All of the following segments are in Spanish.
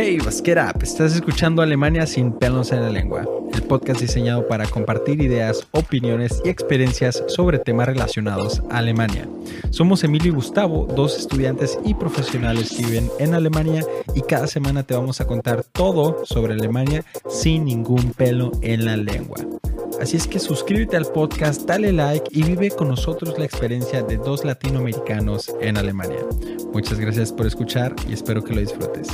Hey, what's get up? Estás escuchando Alemania sin pelos en la lengua, el podcast diseñado para compartir ideas, opiniones y experiencias sobre temas relacionados a Alemania. Somos Emilio y Gustavo, dos estudiantes y profesionales que viven en Alemania y cada semana te vamos a contar todo sobre Alemania sin ningún pelo en la lengua. Así es que suscríbete al podcast, dale like y vive con nosotros la experiencia de dos latinoamericanos en Alemania. Muchas gracias por escuchar y espero que lo disfrutes.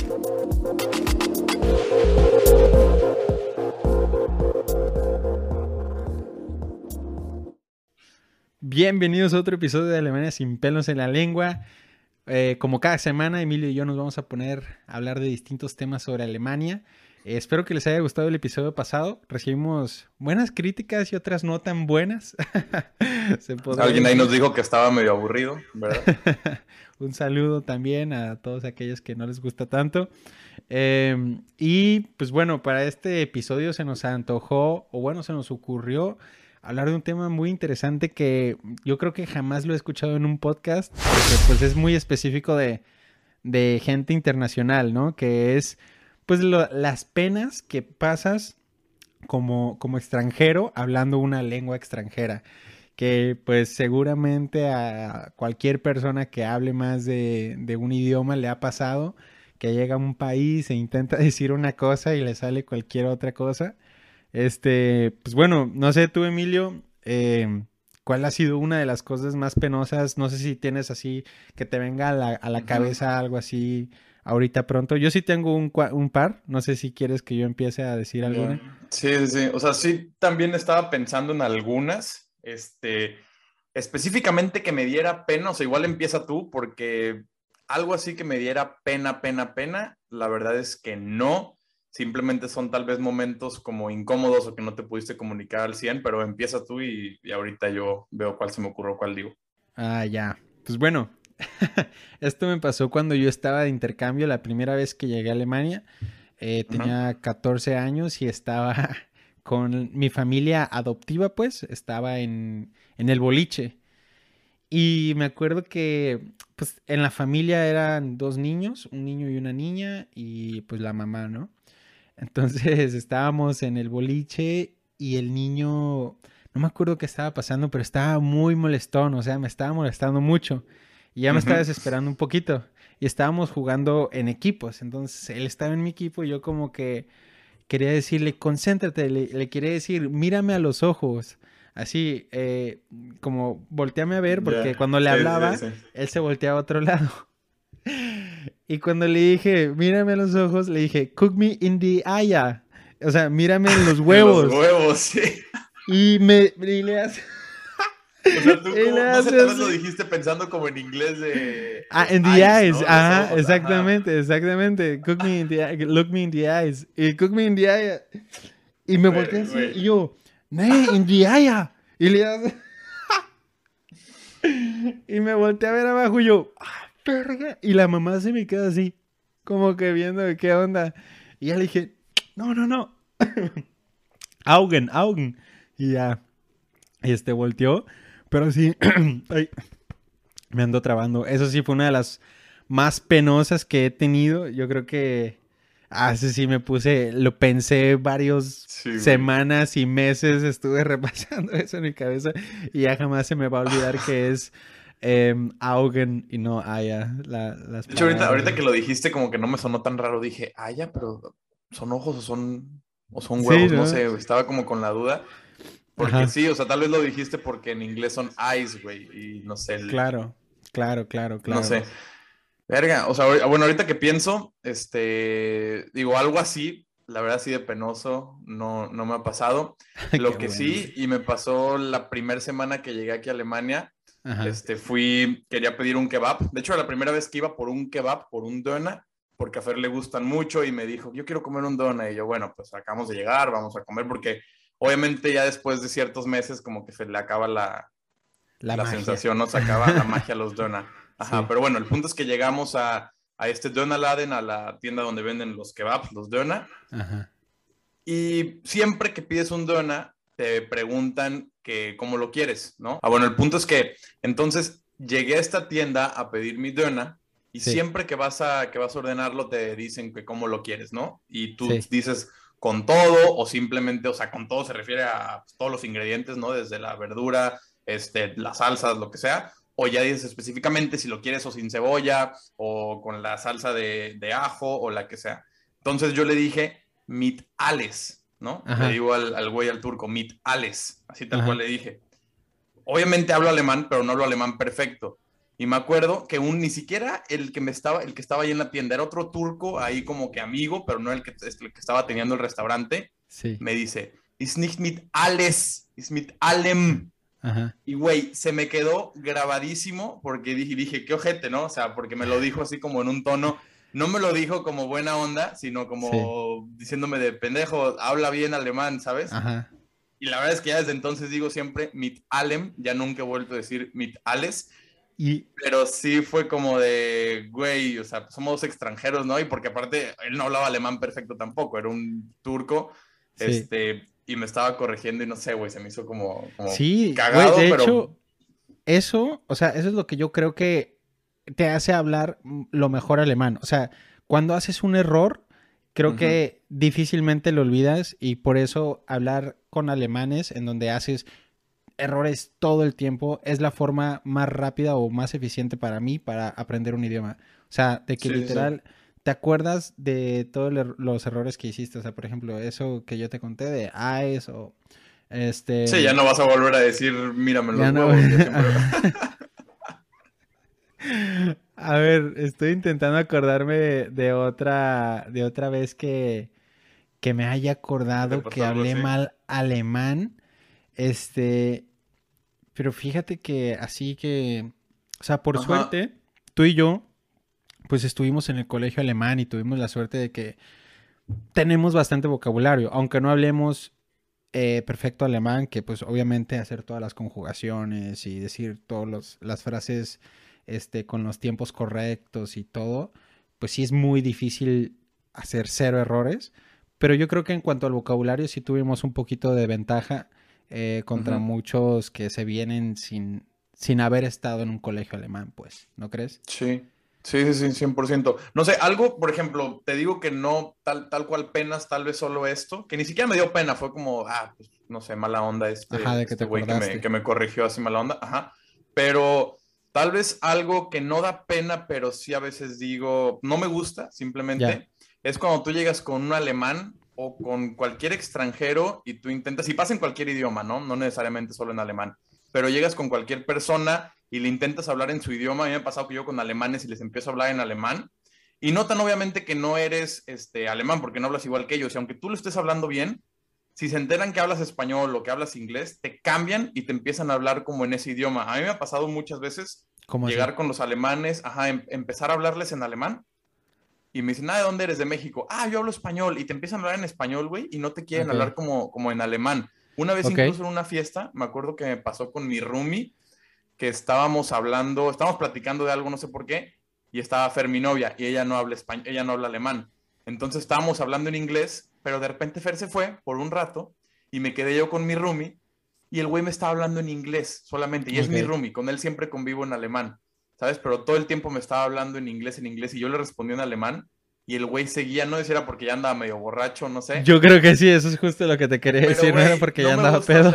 Bienvenidos a otro episodio de Alemania sin pelos en la lengua. Eh, como cada semana, Emilio y yo nos vamos a poner a hablar de distintos temas sobre Alemania. Eh, espero que les haya gustado el episodio pasado. Recibimos buenas críticas y otras no tan buenas. Alguien ahí nos dijo que estaba medio aburrido, ¿verdad? Un saludo también a todos aquellos que no les gusta tanto. Em, y pues bueno, para este episodio se nos antojó, o bueno, se nos ocurrió hablar de un tema muy interesante que yo creo que jamás lo he escuchado en un podcast, porque pues es muy específico de, de gente internacional, ¿no? Que es pues las penas que pasas como, como extranjero hablando una lengua extranjera que pues seguramente a cualquier persona que hable más de, de, un idioma le ha pasado que llega a un país e intenta decir una cosa y le sale cualquier otra cosa. Este, pues bueno, no sé tú Emilio, eh, ¿cuál ha sido una de las cosas más penosas? No sé si tienes así que te venga a la, a la cabeza algo así ahorita pronto. Yo sí tengo un, un, par, no sé si quieres que yo empiece a decir alguna. Sí, sí, sí, o sea, sí, también estaba pensando en algunas, este, específicamente que me diera pena, o sea, igual empieza tú, porque algo así que me diera pena, pena, pena, la verdad es que no, simplemente son tal vez momentos como incómodos o que no te pudiste comunicar al 100, pero empieza tú y, y ahorita yo veo cuál se me ocurrió, cuál digo. Ah, ya. Pues bueno, Esto me pasó cuando yo estaba de intercambio la primera vez que llegué a Alemania. Eh, tenía 14 años y estaba con mi familia adoptiva, pues, estaba en, en, el boliche. Y me acuerdo que, pues, en la familia eran dos niños, un niño y una niña, y pues la mamá, ¿no? Entonces estábamos en el boliche y el niño, no me acuerdo qué estaba pasando, pero estaba muy molestón, o sea, me estaba molestando mucho. Y ya me estaba desesperando un poquito. Y estábamos jugando en equipos. Entonces él estaba en mi equipo y yo como que quería decirle, concéntrate, le, quería decir, mírame a los ojos. Así, eh, como volteame a ver, porque cuando le hablaba, él se volteaba a otro lado. Y cuando le dije, mírame a los ojos, le dije, cook me in the eye. O sea, mírame en los huevos. los huevos, sí. Y me y le hace... O sea, tú como, no sé, tal vez lo dijiste pensando como en inglés de... Ah, en the eyes, ajá, exactamente, exactamente. Cook me in the look me in the eyes. Y cook me in the eye. Y me volteé así, y yo, nee, in the eye. Y le hace... y me volteé a ver abajo y yo, ah, Y la mamá se me queda así, como que viendo qué onda. Y ya le dije, no, no, no. Augen, Augen. Y ya, este volteó. Pero sí, me ando trabando. Eso sí fue una de las más penosas que he tenido. Yo creo que así ah, sí me puse, lo pensé varios semanas y meses, estuve repasando eso en mi cabeza y ya jamás se me va a olvidar que es em, Augen y no Aya. La, las de hecho, ahorita, ahorita, que lo dijiste como que no me sonó tan raro, dije, Aya, pero ¿son ojos o son, o son huevos? ¿no? no sé, estaba como con la duda. Porque sí, o sea, tal vez lo dijiste porque en inglés son eyes, güey, y no sé. Claro, claro, claro, claro. No sé. Verga, o sea, bueno, ahorita que pienso, este, digo, algo así, la verdad sí de penoso, no, no me ha pasado. Lo que sí, y me pasó la primera semana que llegué aquí a Alemania, este, fui, quería pedir un kebab. De hecho, la primera vez que iba por un kebab, por un dona, porque a Fer le gustan mucho y me dijo, yo quiero comer un dona. Y yo, bueno, pues acabamos de llegar, vamos a comer porque Obviamente ya después de ciertos meses como que se le acaba la, la, sensación, ¿no? Se acaba la magia a los Dona. Ajá, pero bueno, el punto es que llegamos a, a este Laden, a la tienda donde venden los kebabs, los Dona. Ajá. Y siempre que pides un Dona, te preguntan que cómo lo quieres, ¿no? Ah, bueno, el punto es que entonces llegué a esta tienda a pedir mi Dona Y siempre que vas, a, que vas a ordenarlo te dicen que cómo lo quieres, ¿no? Y tú dices con todo o simplemente, o sea, con todo se refiere a pues, todos los ingredientes, ¿no? Desde la verdura, este, las salsas, lo que sea. O ya dices específicamente si lo quieres o sin cebolla o con la salsa de, de ajo o la que sea. Entonces yo le dije mit ¿no? Le digo al, al, güey, al turco, mit ales, así tal cual le dije. Obviamente hablo alemán, pero no hablo alemán perfecto. Y me acuerdo que un, ni siquiera el que me estaba, el que estaba ahí en la tienda, era otro turco ahí como que amigo, pero no el que, el que estaba teniendo el restaurante. Sí. Me dice, ist nicht mit alles, ist mit allem. Ajá. Y güey, se me quedó grabadísimo porque dije, dije, qué ojete, ¿no? O sea, porque me lo dijo así como en un tono, no me lo dijo como buena onda, sino como diciéndome de pendejo, habla bien alemán, ¿sabes? Ajá. Y la verdad es que ya desde entonces digo siempre mit allem, ya nunca he vuelto a decir mit alles. Pero sí fue como de, güey, o sea, somos extranjeros, ¿no? Y porque aparte él no hablaba alemán perfecto tampoco, era un turco, este, y me estaba corrigiendo y no sé, güey, se me hizo como, sí, cagado, de hecho, eso, o sea, eso es lo que yo creo que te hace hablar lo mejor alemán. O sea, cuando haces un error, creo que difícilmente lo olvidas y por eso hablar con alemanes en donde haces errores todo el tiempo, es la forma más rápida o más eficiente para mí para aprender un idioma. O sea, de que literal te acuerdas de todos los errores que hiciste. O sea, por ejemplo, eso que yo te conté de AES o este... Sí, ya no vas a volver a decir, mírame los no... a ver, estoy intentando acordarme de, otra, de otra vez que, que me haya acordado que hablé mal alemán. Este, pero fíjate que así que, o sea, por suerte, tú y yo, pues estuvimos en el colegio alemán y tuvimos la suerte de que tenemos bastante vocabulario, aunque no hablemos eh, perfecto alemán, que pues obviamente hacer todas las conjugaciones y decir todas las frases este, con los tiempos correctos y todo, pues sí es muy difícil hacer cero errores, pero yo creo que en cuanto al vocabulario sí tuvimos un poquito de ventaja eh, contra muchos que se vienen sin, sin haber estado en un colegio alemán, pues, ¿no crees? Sí. Sí, sí, sí, 100%. No sé, algo, por ejemplo, te digo que no tal, tal cual penas, tal vez solo esto, que ni siquiera me dio pena, fue como, ah, pues, no sé, mala onda este, ajá, de que este güey que me, que me corrigió así mala onda, ajá. Pero tal vez algo que no da pena, pero sí a veces digo, no me gusta, simplemente, es cuando tú llegas con un alemán o con cualquier extranjero y tú intentas, y pasa en cualquier idioma, ¿no? No necesariamente solo en alemán, pero llegas con cualquier persona y le intentas hablar en su idioma. A mí me ha pasado que yo con alemanes y les empiezo a hablar en alemán y notan obviamente que no eres este, alemán porque no hablas igual que ellos. Y aunque tú lo estés hablando bien, si se enteran que hablas español o que hablas inglés, te cambian y te empiezan a hablar como en ese idioma. A mí me ha pasado muchas veces llegar con los alemanes, ajá, em, empezar a hablarles en alemán y me dicen, ah, ¿de dónde eres? De México. Ah, yo hablo español. Y te empiezan a hablar en español, güey, y no te quieren hablar como, como en alemán. Una vez incluso en una fiesta, me acuerdo que me pasó con mi roomie, que estábamos hablando, estábamos platicando de algo, no sé por qué, y estaba Fer, mi novia, y ella no habla español, ella no habla alemán. Entonces estábamos hablando en inglés, pero de repente Fer se fue por un rato, y me quedé yo con mi roomie, y el güey me estaba hablando en inglés solamente, y es mi roomie, con él siempre convivo en alemán. ¿sabes? Pero todo el tiempo me estaba hablando en inglés, en inglés, y yo le respondí en alemán, y el güey seguía, no decía porque ya andaba medio borracho, no sé. Yo creo que sí, eso es justo lo que te quería decir, no era porque ya andaba pedo.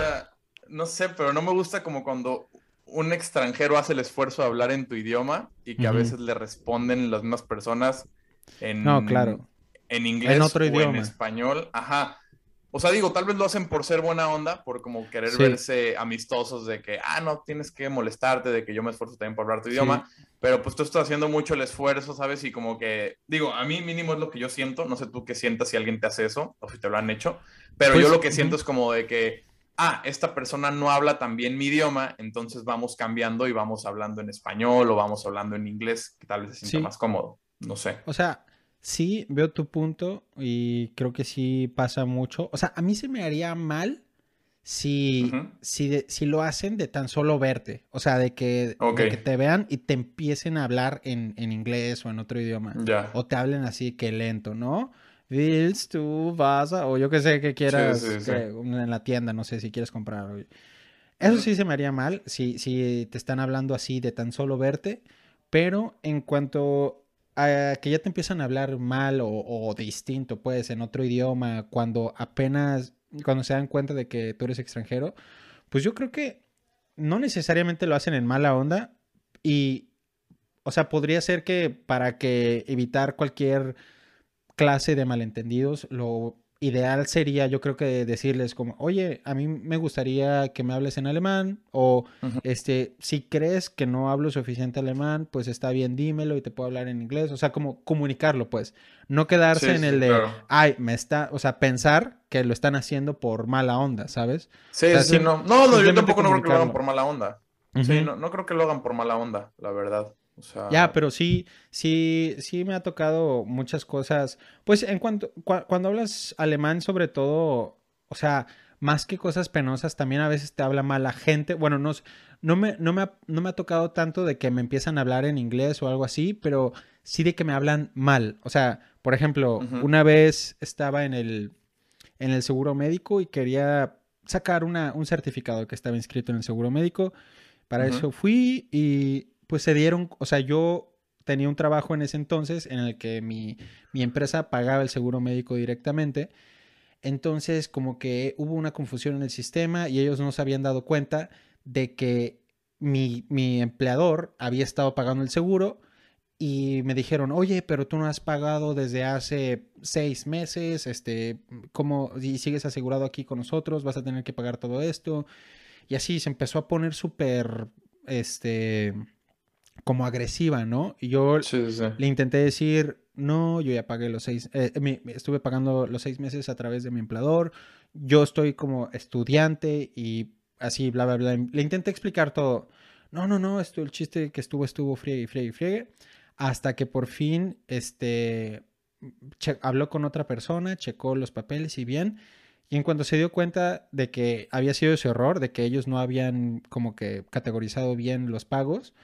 no sé, pero no me gusta como cuando un extranjero hace el esfuerzo de hablar en tu idioma y que a veces le responden las mismas personas en, no, claro. En inglés en otro o idioma. en español. Ajá. O sea, digo, tal vez lo hacen por ser buena onda, por como querer verse amistosos de que, ah, no tienes que molestarte, de que yo me esfuerzo también por hablar tu idioma, pero pues tú estás haciendo mucho el esfuerzo, ¿sabes? Y como que, digo, a mí mínimo es lo que yo siento, no sé tú qué sientas si alguien te hace eso o si te lo han hecho, pero yo pues, lo que siento es como de que, ah, esta persona no habla tan bien mi idioma, entonces vamos cambiando y vamos hablando en español o vamos hablando en inglés, que tal vez se sienta más cómodo, no sé. O sea, Sí, veo tu punto y creo que sí pasa mucho. O sea, a mí se me haría mal si, si, si lo hacen de tan solo verte. O sea, de que, que te vean y te empiecen a hablar en, inglés o en otro idioma. O te hablen así que lento, ¿no? Willst tú vas a... O yo que sé que quieras en la tienda, no sé si quieres comprar. Eso sí se me haría mal si, si te están hablando así de tan solo verte pero en cuanto que ya te empiezan a hablar mal o, distinto, pues, en otro idioma, cuando apenas, cuando se dan cuenta de que tú eres extranjero, pues yo creo que no necesariamente lo hacen en mala onda y, o sea, podría ser que para que evitar cualquier clase de malentendidos, lo ideal sería, yo creo que decirles como, oye, a mí me gustaría que me hables en alemán o, este, si crees que no hablo suficiente alemán, pues está bien, dímelo y te puedo hablar en inglés. O sea, como comunicarlo, pues. No quedarse en el de, ay, me está, o sea, pensar que lo están haciendo por mala onda, ¿sabes? Sí, sí, no. No, no, yo tampoco no creo que lo hagan por mala onda. Sí, no, no creo que lo hagan por mala onda, la verdad. Ya, pero sí, sí, sí me ha tocado muchas cosas. Pues en cuanto, cuando hablas alemán, sobre todo, o sea, más que cosas penosas, también a veces te habla mal la gente. Bueno, no, no, me, no, me ha, no me ha tocado tanto de que me empiezan a hablar en inglés o algo así, pero sí de que me hablan mal. O sea, por ejemplo, una vez estaba en el, en el seguro médico y quería sacar una, un certificado que estaba inscrito en el seguro médico. Para eso fui y pues se dieron, o sea, yo tenía un trabajo en ese entonces en el que mi, empresa pagaba el seguro médico directamente. Entonces, como que hubo una confusión en el sistema y ellos no se habían dado cuenta de que mi, empleador había estado pagando el seguro y me dijeron, oye, pero tú no has pagado desde hace seis meses, este, ¿cómo, y sigues asegurado aquí con nosotros, vas a tener que pagar todo esto. Y así se empezó a poner súper, este, como agresiva, ¿no? Y yo le intenté decir, no, yo ya pagué los seis, eh, estuve pagando los seis meses a través de mi empleador, yo estoy como estudiante y así, bla, bla, bla. Le intenté explicar todo. No, no, no, esto, el chiste que estuvo, estuvo, friegue, friegue, friegue. Hasta que por fin, este, habló con otra persona, checó los papeles y bien. Y en cuanto se dio cuenta de que había sido ese error, de que ellos no habían como que categorizado bien los pagos,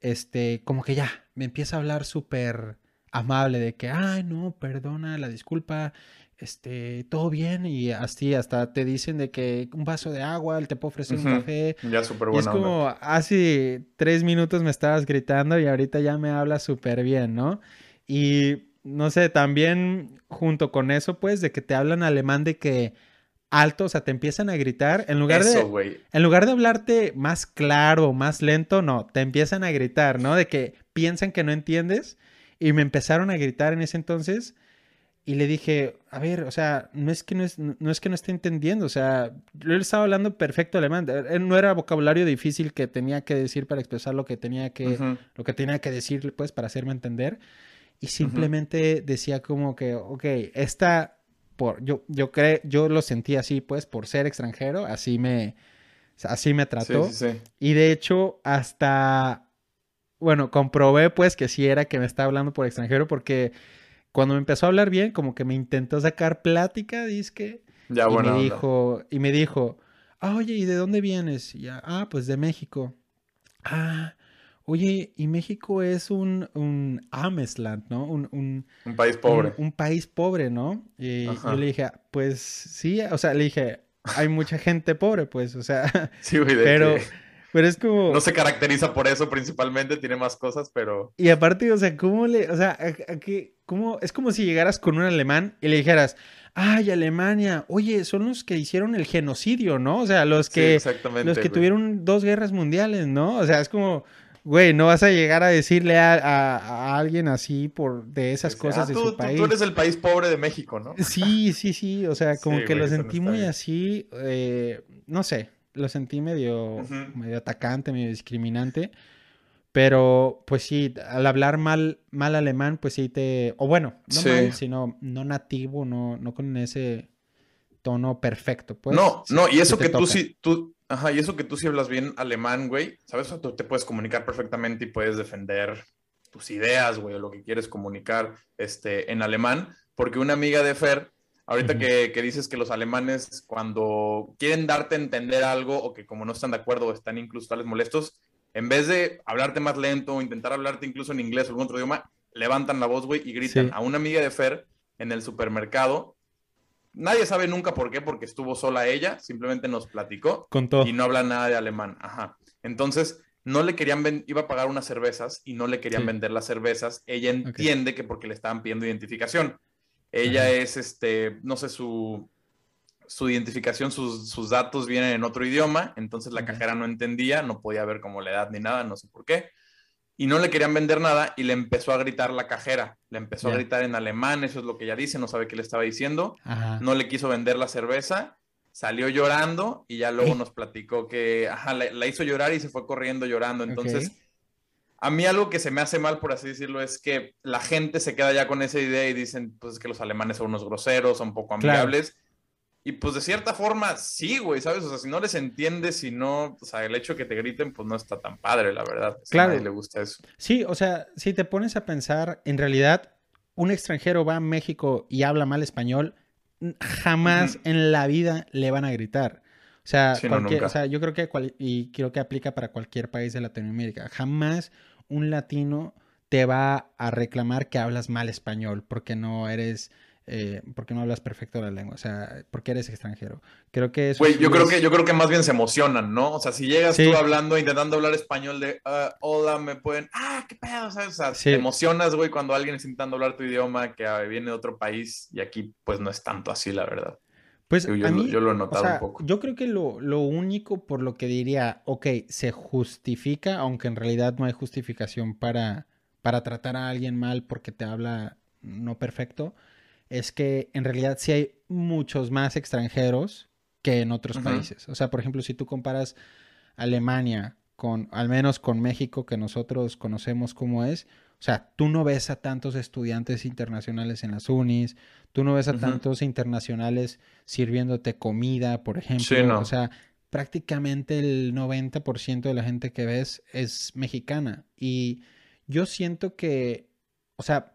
este, como que ya, me empieza a hablar súper amable de que, ay, no, perdona, la disculpa, este, todo bien y así hasta te dicen de que un vaso de agua, él te puede ofrecer un café. Ya súper bueno. Es como, hace tres minutos me estabas gritando y ahorita ya me habla súper bien, ¿no? Y no sé, también junto con eso, pues, de que te hablan alemán de que alto, o sea, te empiezan a gritar. En lugar, de, en lugar de hablarte más claro, más lento, no, te empiezan a gritar, ¿no? De que piensan que no entiendes. Y me empezaron a gritar en ese entonces. Y le dije, a ver, o sea, no es que no, es, no, es que no esté entendiendo, o sea, yo estaba hablando perfecto alemán, no era vocabulario difícil que tenía que decir para expresar lo que tenía que, lo que tenía que decir, pues, para hacerme entender. Y simplemente decía como que, ok, esta por, yo, yo, creo, yo lo sentí así, pues, por ser extranjero, así me, así me trató. Y de hecho, hasta, bueno, comprobé, pues, que sí era que me estaba hablando por extranjero, porque cuando me empezó a hablar bien, como que me intentó sacar plática, que Ya, y me dijo, y me dijo, ah, oye, ¿y de dónde vienes? Y ya, ah, pues de México. Ah, Oye, y México es un, un Amesland, ¿no? Un, un, un país pobre. Un, país pobre, ¿no? Y yo le dije, pues sí, o sea, le dije, hay mucha gente pobre, pues, o sea. Sí, güey, pero, pero es como. No se caracteriza por eso principalmente, tiene más cosas, pero. Y aparte, o sea, ¿cómo le. O sea, aquí, ¿cómo? Es como si llegaras con un alemán y le dijeras, ay, Alemania, oye, son los que hicieron el genocidio, ¿no? O sea, los que. Sí, exactamente, los que tuvieron dos guerras mundiales, ¿no? O sea, es como güey, no vas a llegar a decirle a, alguien así por de esas cosas de su país. Tú eres el país pobre de México, ¿no? Sí, sí, sí. O sea, como que lo sentí muy así. Eh, no sé, lo sentí medio, medio atacante, medio discriminante. Pero, pues sí, al hablar mal, mal alemán, pues sí te. O bueno, no mal, sino no nativo, no, no con ese tono perfecto. Pues, no, no, y eso que tú sí, tú, Ajá, y eso que tú sí hablas bien alemán, güey, ¿sabes? Tú te puedes comunicar perfectamente y puedes defender tus ideas, güey, o lo que quieres comunicar este, en alemán, porque una amiga de Fer, ahorita que, dices que los alemanes cuando quieren darte a entender algo o que como no están de acuerdo o están incluso tales molestos, en vez de hablarte más lento o intentar hablarte incluso en inglés o algún otro idioma, levantan la voz, güey, y gritan. A una amiga de Fer en el supermercado Nadie sabe nunca por qué, porque estuvo sola ella, simplemente nos platicó y no habla nada de alemán. Ajá. Entonces, no le querían, iba a pagar unas cervezas y no le querían vender las cervezas. Ella entiende que porque le estaban pidiendo identificación. Ella es, este, no sé, su, su identificación, sus, datos vienen en otro idioma, entonces la cajera no entendía, no podía ver como la edad ni nada, no sé por qué. Y no le querían vender nada y le empezó a gritar la cajera. Le empezó a gritar en alemán, eso es lo que ella dice, no sabe qué le estaba diciendo. No le quiso vender la cerveza salió llorando y ya luego nos platicó que la, hizo llorar y se fue corriendo llorando. Entonces, a mí algo que se me hace mal, por así decirlo, es que la gente se queda ya con esa idea y dicen, pues es que los alemanes son unos groseros, son poco amigables. Y pues de cierta forma, sí, güey, ¿sabes? O sea, si no les entiendes, si no, o sea, el hecho de que te griten, pues no está tan padre, la verdad. claro. A nadie le gusta eso. Sí, o sea, si te pones a pensar, en realidad, un extranjero va a México y habla mal español, jamás en la vida le van a gritar. O sea, yo creo que, y creo que aplica para cualquier país de Latinoamérica, jamás un latino te va a reclamar que hablas mal español porque no eres eh, porque no hablas perfecto la lengua, o sea, porque eres extranjero. Creo que eso. yo creo que yo creo que más bien se emocionan, ¿no? O sea, si llegas tú hablando, intentando hablar español de ah, hola, me pueden, ah, qué pedo, o sea, te emocionas, güey, cuando alguien está intentando hablar tu idioma que ah, viene de otro país y aquí, pues no es tanto así, la verdad. Pues yo, lo he notado un poco. Yo creo que lo, lo, único por lo que diría, ok, se justifica, aunque en realidad no hay justificación para, para tratar a alguien mal porque te habla no perfecto es que en realidad sí hay muchos más extranjeros que en otros países. O sea, por ejemplo, si tú comparas Alemania con, al menos con México, que nosotros conocemos cómo es, o sea, tú no ves a tantos estudiantes internacionales en las unis, tú no ves a tantos internacionales sirviéndote comida, por ejemplo. O sea, prácticamente el 90% de la gente que ves es mexicana. Y yo siento que, o sea,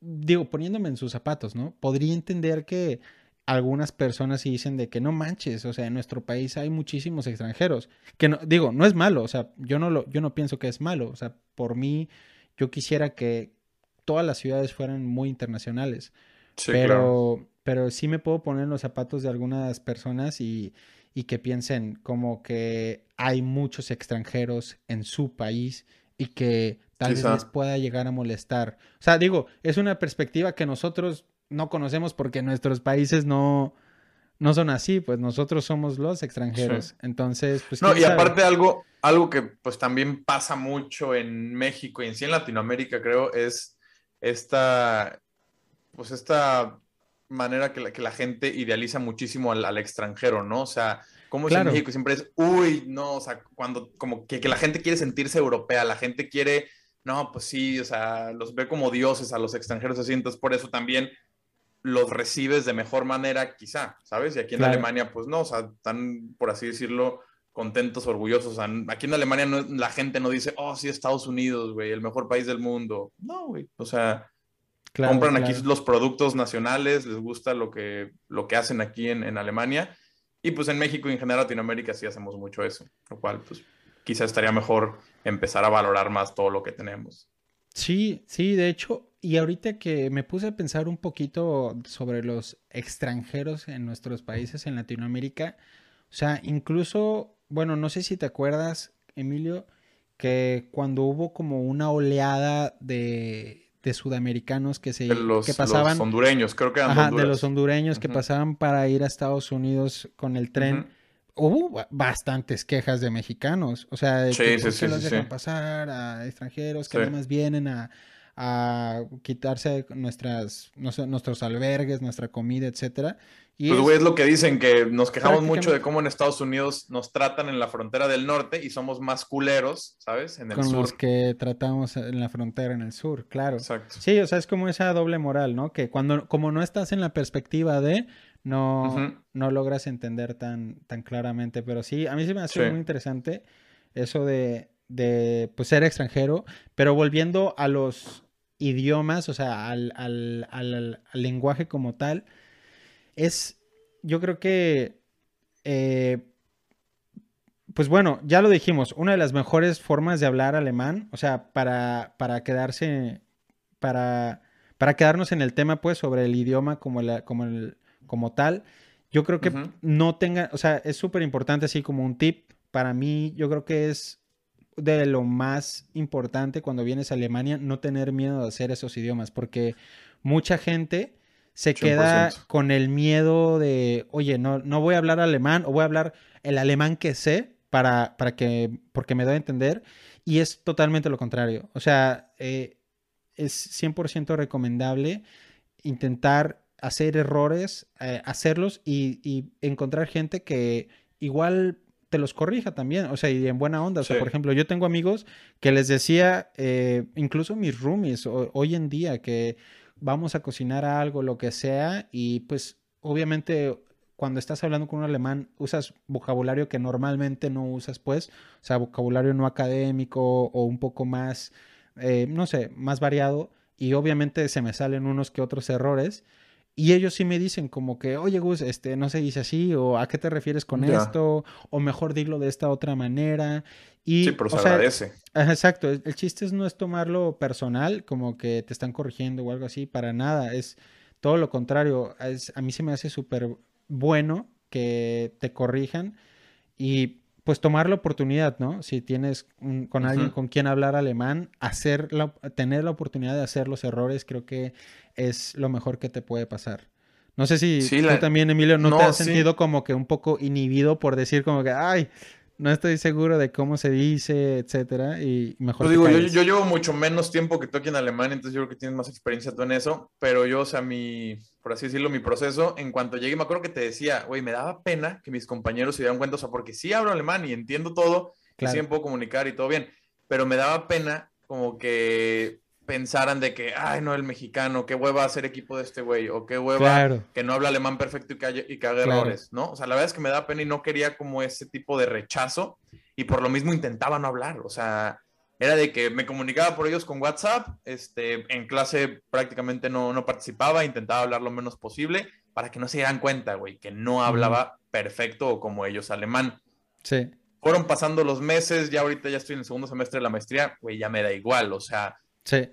digo, poniéndome en sus zapatos, ¿no? Podría entender que algunas personas sí dicen de que no manches, o sea, en nuestro país hay muchísimos extranjeros, que no, digo, no es malo, o sea, yo no lo, yo no pienso que es malo, o sea, por mí, yo quisiera que todas las ciudades fueran muy internacionales, pero, pero sí me puedo poner en los zapatos de algunas personas y, y que piensen como que hay muchos extranjeros en su país y que tal vez les pueda llegar a molestar. O sea, digo, es una perspectiva que nosotros no conocemos porque nuestros países no, no son así, pues nosotros somos los extranjeros. Entonces, pues... No, y aparte algo, algo que pues también pasa mucho en México y en sí en Latinoamérica, creo, es esta, pues esta manera que la, que la gente idealiza muchísimo al, al extranjero, ¿no? O sea, como es en México siempre es, uy, no, o sea, cuando como que, que, la gente quiere sentirse europea, la gente quiere no, pues sí, o sea, los ve como dioses a los extranjeros así, entonces por eso también los recibes de mejor manera, quizá, ¿sabes? Y aquí en Alemania, pues no, o sea, están, por así decirlo, contentos, orgullosos. O sea, aquí en Alemania la gente no dice, oh, sí, Estados Unidos, güey, el mejor país del mundo. No, güey, o sea, compran aquí los productos nacionales, les gusta lo que, lo que hacen aquí en, en Alemania. Y pues en México y en general Latinoamérica sí hacemos mucho eso, lo cual, pues quizá estaría mejor empezar a valorar más todo lo que tenemos. Sí, sí, de hecho, y ahorita que me puse a pensar un poquito sobre los extranjeros en nuestros países en Latinoamérica, o sea, incluso, bueno, no sé si te acuerdas, Emilio, que cuando hubo como una oleada de, de sudamericanos que se los, que pasaban los hondureños, creo que eran ajá, de los hondureños que pasaban para ir a Estados Unidos con el tren hubo bastantes quejas de mexicanos, o sea, de que se los dejan pasar a extranjeros que además vienen a, quitarse nuestras, nuestros albergues, nuestra comida, etcétera. Y pues, güey, es lo que dicen, que nos quejamos mucho de cómo en Estados Unidos nos tratan en la frontera del norte y somos más culeros, ¿sabes? En el con los que tratamos en la frontera en el sur, claro. Exacto. Sí, o sea, es como esa doble moral, ¿no? Que cuando, como no estás en la perspectiva de, no, no logras entender tan, tan claramente. Pero sí, a mí se me hace muy interesante eso de, de pues, ser extranjero, pero volviendo a los idiomas, o sea, al, al, al, lenguaje como tal, es, yo creo que, eh, pues bueno, ya lo dijimos, una de las mejores formas de hablar alemán, o sea, para, para quedarse, para, para quedarnos en el tema, pues, sobre el idioma como, la, como el, como tal. Yo creo que no tenga, o sea, es súper importante así como un tip. Para mí, yo creo que es de lo más importante cuando vienes a Alemania, no tener miedo de hacer esos idiomas, porque mucha gente se queda con el miedo de, oye, no, no voy a hablar alemán o voy a hablar el alemán que sé para, para que, porque me doy a entender, y es totalmente lo contrario. O sea, eh, es 100% recomendable intentar hacer errores, eh, hacerlos y, y encontrar gente que igual te los corrija también, o sea, y en buena onda. O sea, por ejemplo, yo tengo amigos que les decía, eh, incluso mis roomies hoy en día, que vamos a cocinar algo, lo que sea, y pues obviamente cuando estás hablando con un alemán usas vocabulario que normalmente no usas, pues, o sea, vocabulario no académico o un poco más, eh, no sé, más variado, y obviamente se me salen unos que otros errores. Y ellos sí me dicen como que, oye Gus, este, no se dice así, o a qué te refieres con esto, o mejor dilo de esta otra manera. Y, sí, pero se agradece. exacto, el, chiste es no es tomarlo personal, como que te están corrigiendo o algo así, para nada, es todo lo contrario, es, a mí se me hace súper bueno que te corrijan y pues tomar la oportunidad, ¿no? Si tienes con alguien con quien hablar alemán, hacer tener la oportunidad de hacer los errores, creo que es lo mejor que te puede pasar. No sé si tú también, Emilio, ¿no, te has sentido como que un poco inhibido por decir como que, ay, no estoy seguro de cómo se dice, etcétera, y mejor. Pues digo, yo, llevo mucho menos tiempo que tú aquí en Alemania, entonces yo creo que tienes más experiencia tú en eso, pero yo, o sea, mi, por así decirlo, mi proceso, en cuanto llegué, me acuerdo que te decía, güey, me daba pena que mis compañeros se dieran cuenta, o sea, porque sí hablo alemán y entiendo todo, y sí puedo comunicar y todo bien, pero me daba pena como que pensaran de que, ay, no, el mexicano, qué hueva hacer equipo de este güey, o qué hueva que no habla alemán perfecto y que, y que haga errores, ¿no? O sea, la verdad es que me da pena y no quería como ese tipo de rechazo y por lo mismo intentaba no hablar, o sea, era de que me comunicaba por ellos con WhatsApp, este, en clase prácticamente no, no participaba, intentaba hablar lo menos posible para que no se dieran cuenta, güey, que no hablaba perfecto o como ellos alemán. Sí. Fueron pasando los meses, ya ahorita ya estoy en el segundo semestre de la maestría, güey, ya me da igual, o sea,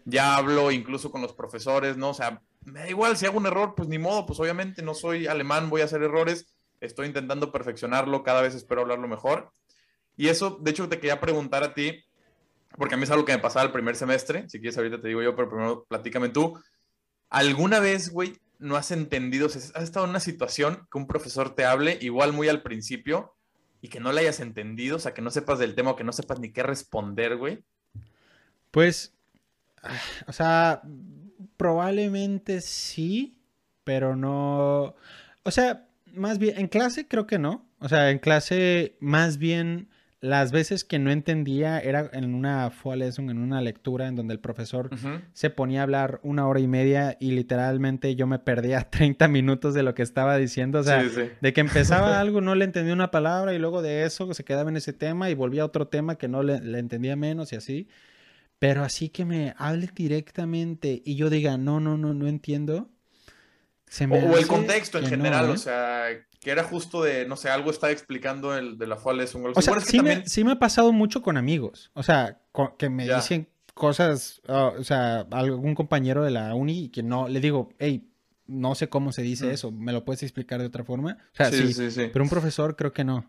ya hablo incluso con los profesores, ¿no? O sea, me da igual, si hago un error, pues ni modo, pues obviamente no soy alemán, voy a hacer errores, estoy intentando perfeccionarlo, cada vez espero hablarlo mejor. Y eso, de hecho, te quería preguntar a ti, porque a mí es algo que me pasaba el primer semestre, si quieres ahorita te digo yo, pero primero platícame tú. ¿Alguna vez, güey, no has entendido, has estado en una situación que un profesor te hable, igual muy al principio, y que no le hayas entendido, o sea, que no sepas del tema o que no sepas ni qué responder, güey? Pues o sea, probablemente sí, pero no. O sea, más bien, en clase creo que no. O sea, en clase más bien las veces que no entendía era en una lesson, en una lectura en donde el profesor se ponía a hablar una hora y media y literalmente yo me perdía 30 minutos de lo que estaba diciendo. O sea, de que empezaba algo, no le entendía una palabra y luego de eso se quedaba en ese tema y volvía a otro tema que no le, le entendía menos y así. Pero así que me hable directamente y yo diga, no, no, no, no entiendo. o, el contexto en general, o ¿eh? sea, que era justo de, no sé, algo está explicando el de la es un O sea, sí, me, sí, me, ha pasado mucho con amigos. O sea, que me dicen cosas, ah, o sea, algún compañero de la uni que no, le digo, hey, no sé cómo se dice mm. eso, ¿me lo puedes explicar de otra forma? O sea, sí, sí, sí, Pero un profesor creo que no.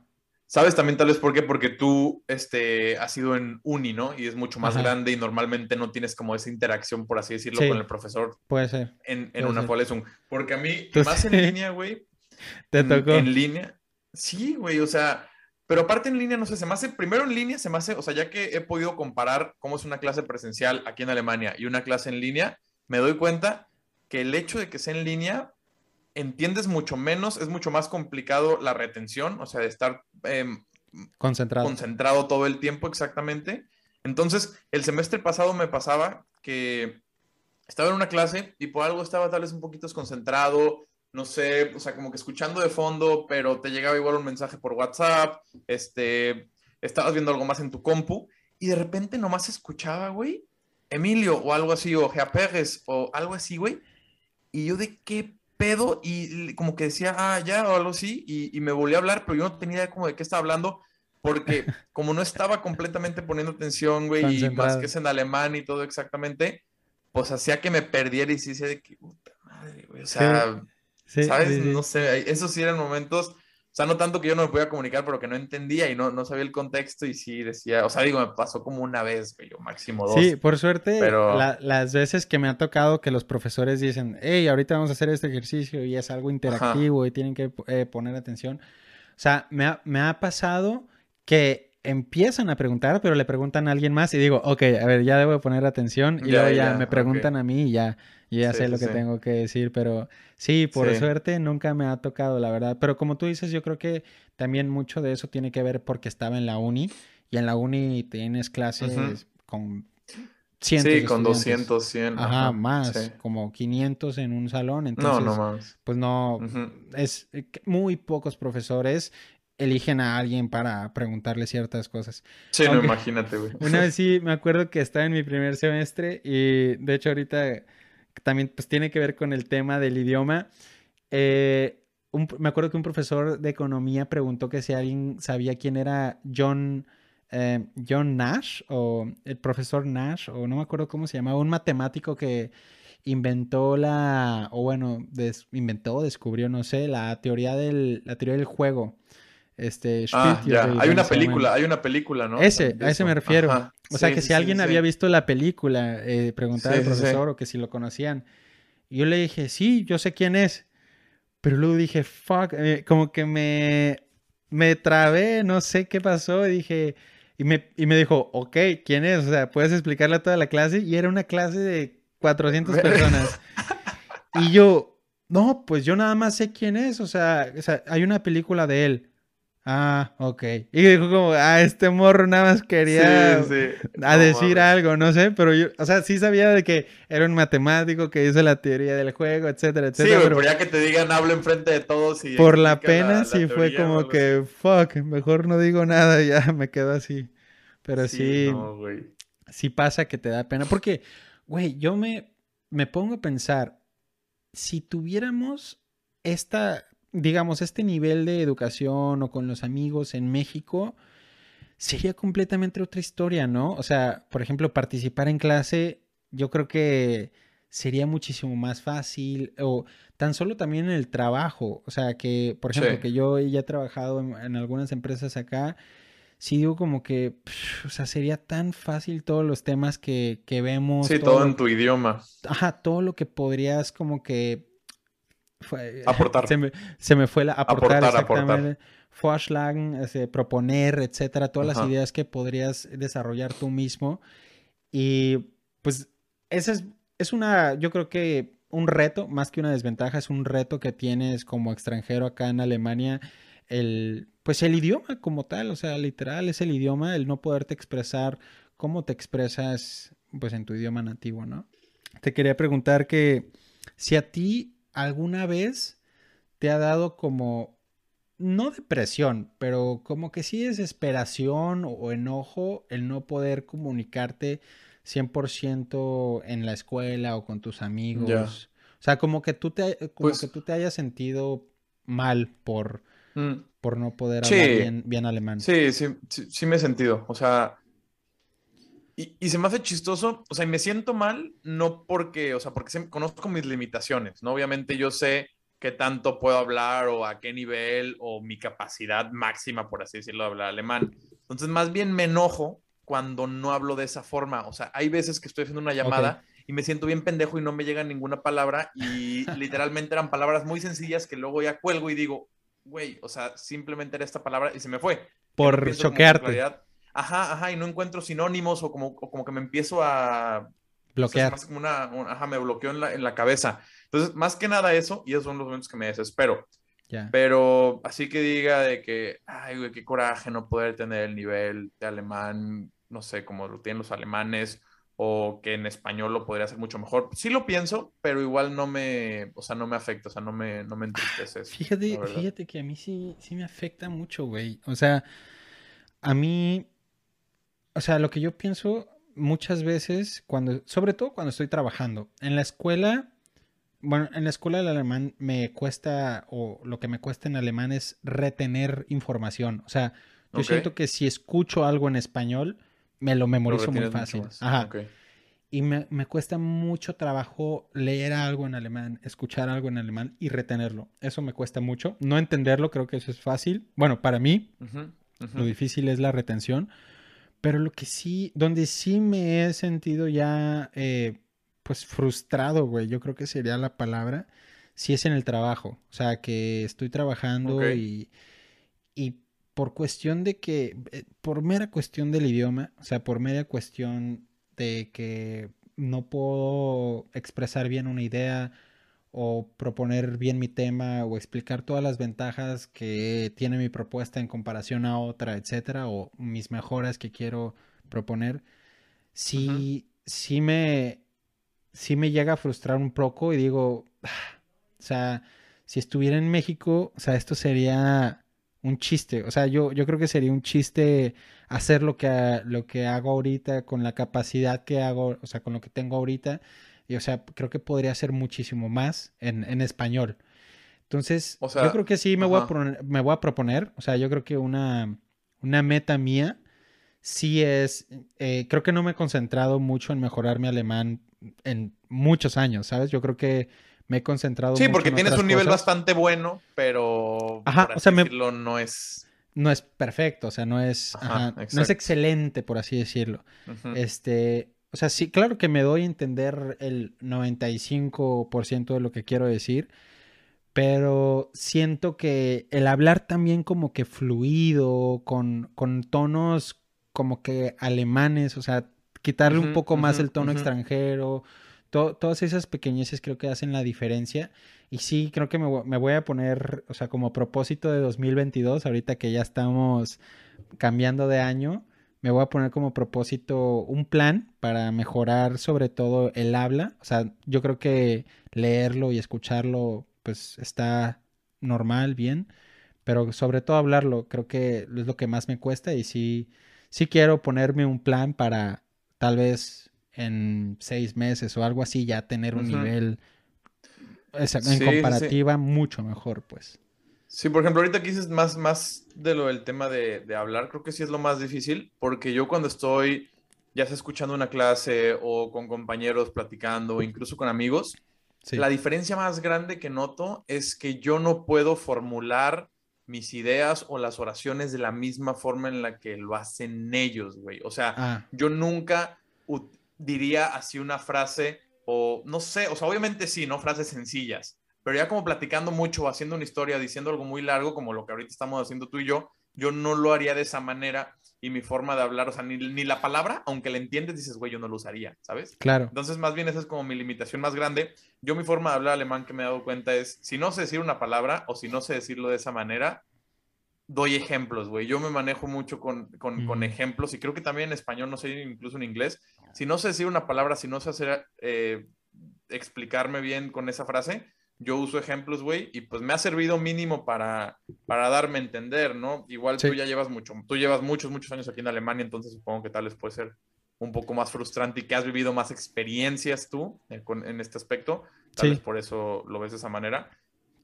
¿Sabes también tal vez por qué? Porque tú este, has sido en uni, ¿no? Y es mucho más grande y normalmente no tienes como esa interacción, por así decirlo, con el profesor. Puede ser. En, en una un Porque a mí, más en línea, güey. ¿Te tocó? En línea. Sí, güey, o sea, pero aparte en línea, no sé, se me hace, primero en línea se me hace, o sea, ya que he podido comparar cómo es una clase presencial aquí en Alemania y una clase en línea, me doy cuenta que el hecho de que sea en línea entiendes mucho menos, es mucho más complicado la retención, o sea, de estar em, concentrado. concentrado todo el tiempo exactamente. Entonces, el semestre pasado me pasaba que estaba en una clase y por algo estaba tal vez un poquito desconcentrado, no sé, o sea, como que escuchando de fondo, pero te llegaba igual un mensaje por WhatsApp, este, estabas viendo algo más en tu compu y de repente nomás escuchaba, güey, Emilio o algo así, o Gea Pérez o algo así, güey. Y yo de qué pedo y como que decía, ah, ya, o algo así, y, me volví a hablar, pero yo no tenía idea como de qué estaba hablando, porque como no estaba completamente poniendo atención, güey, y más que es en alemán y todo exactamente, pues hacía que me perdiera y sí de que, puta madre, güey, o sea, ¿sabes? No sé, esos sí eran momentos O sea, no tanto que yo no me podía comunicar, pero que no entendía y no, no sabía el contexto y sí decía, o sea, digo, me pasó como una vez, yo máximo dos. Sí, por suerte, pero... las veces que me ha tocado que los profesores dicen, hey, ahorita vamos a hacer este ejercicio y es algo interactivo y tienen que eh, poner atención. O sea, me ha, me ha pasado que empiezan a preguntar, pero le preguntan a alguien más y digo, ok, a ver, ya debo poner atención y luego ya, me preguntan a mí y ya, ya sé lo que tengo que decir, pero sí, por suerte nunca me ha tocado, la verdad. Pero como tú dices, yo creo que también mucho de eso tiene que ver porque estaba en la uni y en la uni tienes clases con cientos. Sí, con 200, 100. Ajá, más, como 500 en un salón. Entonces, no, no más. Pues no, es eh, muy pocos profesores eligen a alguien para preguntarle ciertas cosas. Sí, no, imagínate, güey. Una vez sí, me acuerdo que estaba en mi primer semestre y de hecho ahorita también pues tiene que ver con el tema del idioma. Eh, me acuerdo que un profesor de economía preguntó que si alguien sabía quién era John, eh, John Nash o el profesor Nash o no me acuerdo cómo se llamaba, un matemático que inventó la, o bueno, inventó, descubrió, no sé, la teoría del, la teoría del juego. Este, ah, ya. Hay una película, hay una película, ¿no? Ese, a ese me refiero. O sea, que si alguien había visto la película, eh, preguntar al profesor o que si lo conocían. Y yo le dije, sí, yo sé quién es. Pero luego dije, fuck, eh, como que me, me trabé, no sé qué pasó. Y dije, y me, y me dijo, ok, ¿quién es? O sea, ¿puedes explicarle a toda la clase? Y era una clase de 400 personas. y yo, no, pues yo nada más sé quién es. O sea, o sea hay una película de él. Ah, ok. Y dijo como, ah, este morro nada más quería a decir algo, no sé, pero yo, o sea, sí sabía de que era un matemático que hizo la teoría del juego, etcétera, etcétera. Sí, pero ya que te digan, hablo enfrente de todos y... Por la pena sí fue como que, fuck, mejor no digo nada, ya me quedo así. Pero sí, sí, sí pasa que te da pena, porque, güey, yo me, me pongo a pensar, si tuviéramos esta digamos, este nivel de educación o con los amigos en México, sería completamente otra historia, ¿no? O sea, por ejemplo, participar en clase, yo creo que sería muchísimo más fácil, o tan solo también en el trabajo, o sea, que, por ejemplo, que yo ya he trabajado en, algunas empresas acá, sí digo como que, o sea, sería tan fácil todos los temas que, que vemos. Sí, todo, todo en tu idioma. Ajá, todo lo que podrías como que fue, aportar. Se me, se me fue la aportar, aportar exactamente. proponer, etcétera, todas las ideas que podrías desarrollar tú mismo. Y pues ese es, es una, yo creo que un reto, más que una desventaja, es un reto que tienes como extranjero acá en Alemania, el, pues el idioma como tal, o sea, literal es el idioma, el no poderte expresar cómo te expresas pues en tu idioma nativo, ¿no? Te quería preguntar que si a ti alguna vez te ha dado como, no depresión, pero como que sí desesperación o enojo el no poder comunicarte 100% en la escuela o con tus amigos? O sea, como que tú te, como pues que tú te hayas sentido mal por, mm. por no poder hablar bien, bien, alemán. Sí, sí, sí, sí, me he sentido. O sea, y, se me hace chistoso, o sea, y me siento mal, no porque, o sea, porque conozco mis limitaciones, ¿no? Obviamente yo sé qué tanto puedo hablar o a qué nivel o mi capacidad máxima, por así decirlo, de hablar alemán. Entonces, más bien me enojo cuando no hablo de esa forma. O sea, hay veces que estoy haciendo una llamada y me siento bien pendejo y no me llega ninguna palabra y literalmente eran palabras muy sencillas que luego ya cuelgo y digo, güey, o sea, simplemente era esta palabra y se me fue. Por choquearte. Ajá, ajá, y no encuentro sinónimos o como, como que me empiezo a... Bloquear. como una, ajá, me bloqueó en la, en la cabeza. Entonces, más que nada eso, y esos son los momentos que me desespero. Pero así que diga de que, ay, güey, qué coraje no poder tener el nivel de alemán, no sé, como lo tienen los alemanes, o que en español lo podría hacer mucho mejor. Sí lo pienso, pero igual no me, o sea, no me afecta, o sea, no me, no me entristece eso. Fíjate, fíjate que a mí sí, sí me afecta mucho, güey. O sea, a mí o sea, lo que yo pienso muchas veces, cuando, sobre todo cuando estoy trabajando, en la escuela, bueno, en la escuela del alemán me cuesta, o lo que me cuesta en alemán es retener información. O sea, yo siento que si escucho algo en español, me lo memorizo muy fácil. Ajá. y me, me, cuesta mucho trabajo leer algo en alemán, escuchar algo en alemán y retenerlo. Eso me cuesta mucho. No entenderlo, creo que eso es fácil. Bueno, para mí, lo difícil es la retención. Pero lo que sí, donde sí me he sentido ya, eh, pues frustrado, güey, yo creo que sería la palabra, si es en el trabajo. O sea, que estoy trabajando y, y por cuestión de que, eh, por mera cuestión del idioma, o sea, por mera cuestión de que no puedo expresar bien una idea o proponer bien mi tema o explicar todas las ventajas que tiene mi propuesta en comparación a otra, etcétera, o mis mejoras que quiero proponer, sí, sí me, sí me llega a frustrar un poco y digo, ah, o sea, si estuviera en México, o sea, esto sería un chiste. O sea, yo, yo creo que sería un chiste hacer lo que, lo que hago ahorita con la capacidad que hago, o sea, con lo que tengo ahorita. Y, o sea, creo que podría ser muchísimo más en, en español. Entonces, yo creo que sí me voy, a me voy a proponer. O sea, yo creo que una, una meta mía sí es, eh, creo que no me he concentrado mucho en mejorar mi alemán en muchos años, ¿sabes? Yo creo que me he concentrado. Sí, porque tienes un nivel bastante bueno, pero Ajá, o sea, no es. No es perfecto, o sea, no es, no es excelente, por así decirlo. Este, o sea, sí, claro que me doy a entender el 95% de lo que quiero decir, pero siento que el hablar también como que fluido, con, con tonos como que alemanes, o sea, quitarle un poco más el tono extranjero, todas esas pequeñeces creo que hacen la diferencia. Y sí, creo que me, voy a poner, o sea, como propósito de 2022, ahorita que ya estamos cambiando de año, me voy a poner como propósito un plan para mejorar sobre todo el habla. O sea, yo creo que leerlo y escucharlo, pues está normal, bien, pero sobre todo hablarlo, creo que es lo que más me cuesta y sí, sí quiero ponerme un plan para tal vez en seis meses o algo así, ya tener un nivel en comparativa mucho mejor, pues. Sí, por ejemplo, ahorita que dices más, más de lo del tema de, hablar, creo que sí es lo más difícil, porque yo cuando estoy ya sea escuchando una clase o con compañeros platicando, o incluso con amigos, la diferencia más grande que noto es que yo no puedo formular mis ideas o las oraciones de la misma forma en la que lo hacen ellos, güey. O sea, ah. yo nunca diría así una frase o no sé, o sea, obviamente sí, ¿no? Frases sencillas, pero ya como platicando mucho, haciendo una historia, diciendo algo muy largo, como lo que ahorita estamos haciendo tú y yo, yo no lo haría de esa manera y mi forma de hablar, o sea, ni, ni la palabra, aunque la entiendes, dices, güey, yo no lo usaría, ¿sabes? Claro. Entonces, más bien esa es como mi limitación más grande. Yo mi forma de hablar alemán que me he dado cuenta es, si no sé decir una palabra o si no sé decirlo de esa manera, doy ejemplos, güey. Yo me manejo mucho con, con, ejemplos y creo que también en español, no sé, incluso en inglés. Si no sé decir una palabra, si no sé hacer, eh, explicarme bien con esa frase, yo uso ejemplos, güey, y pues me ha servido mínimo para, para darme a entender, ¿no? Igual tú ya llevas mucho, tú llevas muchos, muchos años aquí en Alemania, entonces supongo que tal vez puede ser un poco más frustrante y que has vivido más experiencias tú eh, en este aspecto. Tal vez por eso lo ves de esa manera.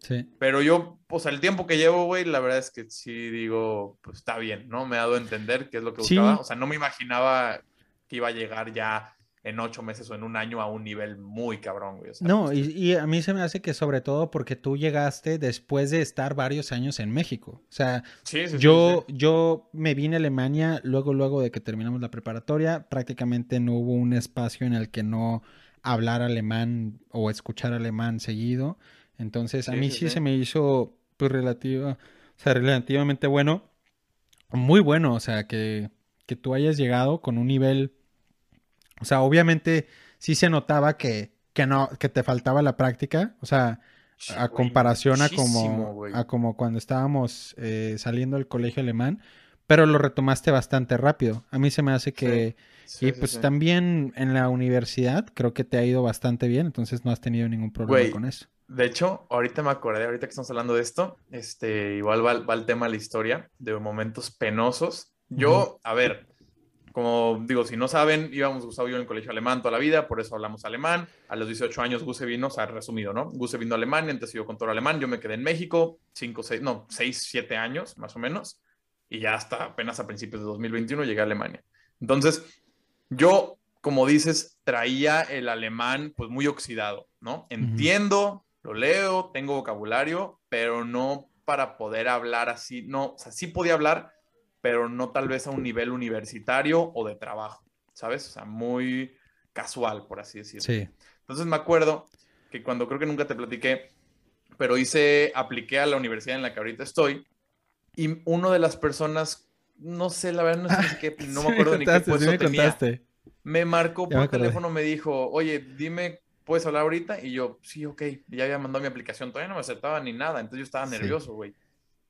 Sí. Pero yo, pues el tiempo que llevo, güey, la verdad es que sí digo, pues está bien, ¿no? Me ha dado a entender qué es lo que buscaba. O sea, no me imaginaba que iba a llegar ya en ocho meses o en un año a un nivel muy cabrón, güey. no, y, a mí se me hace que sobre todo porque tú llegaste después de estar varios años en México. O sea, yo, yo me vine a Alemania luego, luego de que terminamos la preparatoria. Prácticamente no hubo un espacio en el que no hablar alemán o escuchar alemán seguido. Entonces, a mí sí, se me hizo pues relativo, o sea, relativamente bueno. Muy bueno, o sea, que, que tú hayas llegado con un nivel. O sea, obviamente sí se notaba que, que no, que te faltaba la práctica. O sea, a comparación a como, a como cuando estábamos eh, saliendo del colegio alemán. Pero lo retomaste bastante rápido. A mí se me hace que. y pues también en la universidad creo que te ha ido bastante bien. Entonces no has tenido ningún problema con eso. De hecho, ahorita me acordé, ahorita que estamos hablando de esto, este, igual va, el tema de la historia, de momentos penosos. Yo, a ver, como digo, si no saben, íbamos Gustavo y yo en el colegio alemán toda la vida, por eso hablamos alemán. A los 18 años Guse vino, o sea, resumido, ¿no? Guse vino a Alemania, entonces yo con todo alemán, yo me quedé en México, 5, 6, no, 6, 7 años más o menos, y ya hasta apenas a principios de 2021 llegué a Alemania. Entonces, yo como dices, traía el alemán pues muy oxidado, ¿no? Entiendo, lo leo, tengo vocabulario, pero no para poder hablar así, no, o sea, sí podía hablar, pero no tal vez a un nivel universitario o de trabajo, ¿sabes? O sea, muy casual, por así decirlo. Sí. Entonces me acuerdo que cuando creo que nunca te platiqué, pero hice, apliqué a la universidad en la que ahorita estoy y una de las personas, no sé, la verdad, no sé qué, no me acuerdo ni qué puesto me tenía. Me marcó por teléfono, me dijo, oye, dime, ¿puedes hablar ahorita? Y yo, sí, ok, ya había mandado mi aplicación, todavía no me aceptaba ni nada, entonces yo estaba nervioso, güey.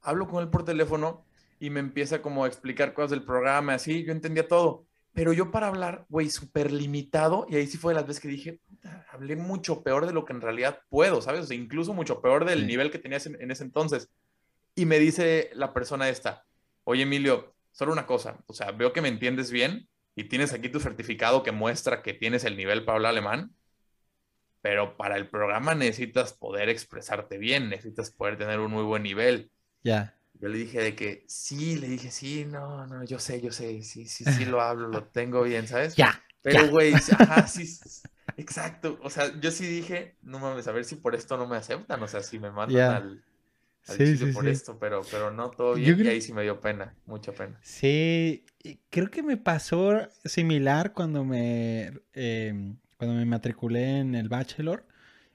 Hablo con él por teléfono y me empieza como a explicar cosas del programa, así, yo entendía todo. Pero yo para hablar, güey, súper limitado, y ahí sí fue de las veces que dije, hablé mucho peor de lo que en realidad puedo, ¿sabes? O sea, incluso mucho peor del nivel que tenías en, ese entonces. Y me dice la persona esta, oye Emilio, solo una cosa, o sea, veo que me entiendes bien y tienes aquí tu certificado que muestra que tienes el nivel para hablar alemán, pero para el programa necesitas poder expresarte bien, necesitas poder tener un muy buen nivel. Ya. Yo le dije de que sí, le dije sí, no, no, yo sé, yo sé, sí, sí, sí lo hablo, lo tengo bien, ¿sabes? Ya. Pero, güey, ajá, sí, exacto. O sea, yo sí dije, no mames, a ver si por esto no me aceptan, o sea, si me mandan al, sí, sí, por esto, pero, pero no todo bien, y ahí sí me dio pena, mucha pena. Sí, creo que me pasó similar cuando me, em, cuando me matriculé en el bachelor,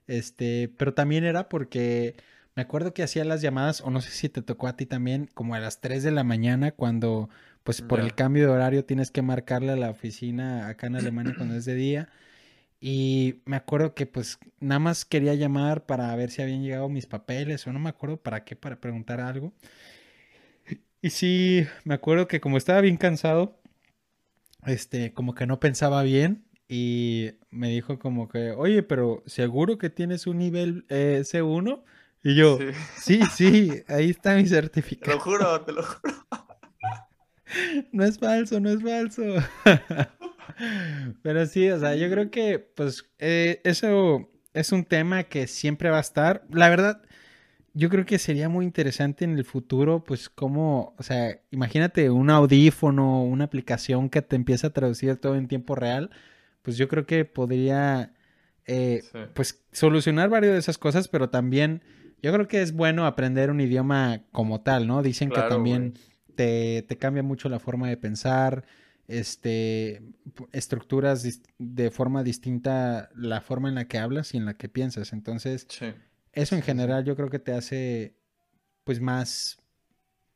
este, pero también era porque me acuerdo que hacía las llamadas, o no sé si te tocó a ti también, como a las 3 de la mañana, cuando, pues por el cambio de horario tienes que marcarle a la oficina acá en Alemania cuando es de día. Y me acuerdo que pues nada más quería llamar para ver si habían llegado mis papeles, o no me acuerdo para qué, para preguntar algo. Y sí, me acuerdo que como estaba bien cansado, este, como que no pensaba bien y me dijo como que, oye, pero seguro que tienes un nivel eh, C1 y yo, sí. sí, ahí está mi certificado. Te lo juro, te lo juro. No es falso, no es falso. Pero sí, o sea, yo creo que pues eh, eso es un tema que siempre va a estar. La verdad, yo creo que sería muy interesante en el futuro, pues como, o sea, imagínate un audífono, una aplicación que te empieza a traducir todo en tiempo real, pues yo creo que podría, eh, pues, solucionar varias de esas cosas, pero también yo creo que es bueno aprender un idioma como tal, ¿no? Dicen que también te, cambia mucho la forma de pensar, este, estructuras de forma distinta la forma en la que hablas y en la que piensas. Entonces, eso en general yo creo que te hace, pues, más,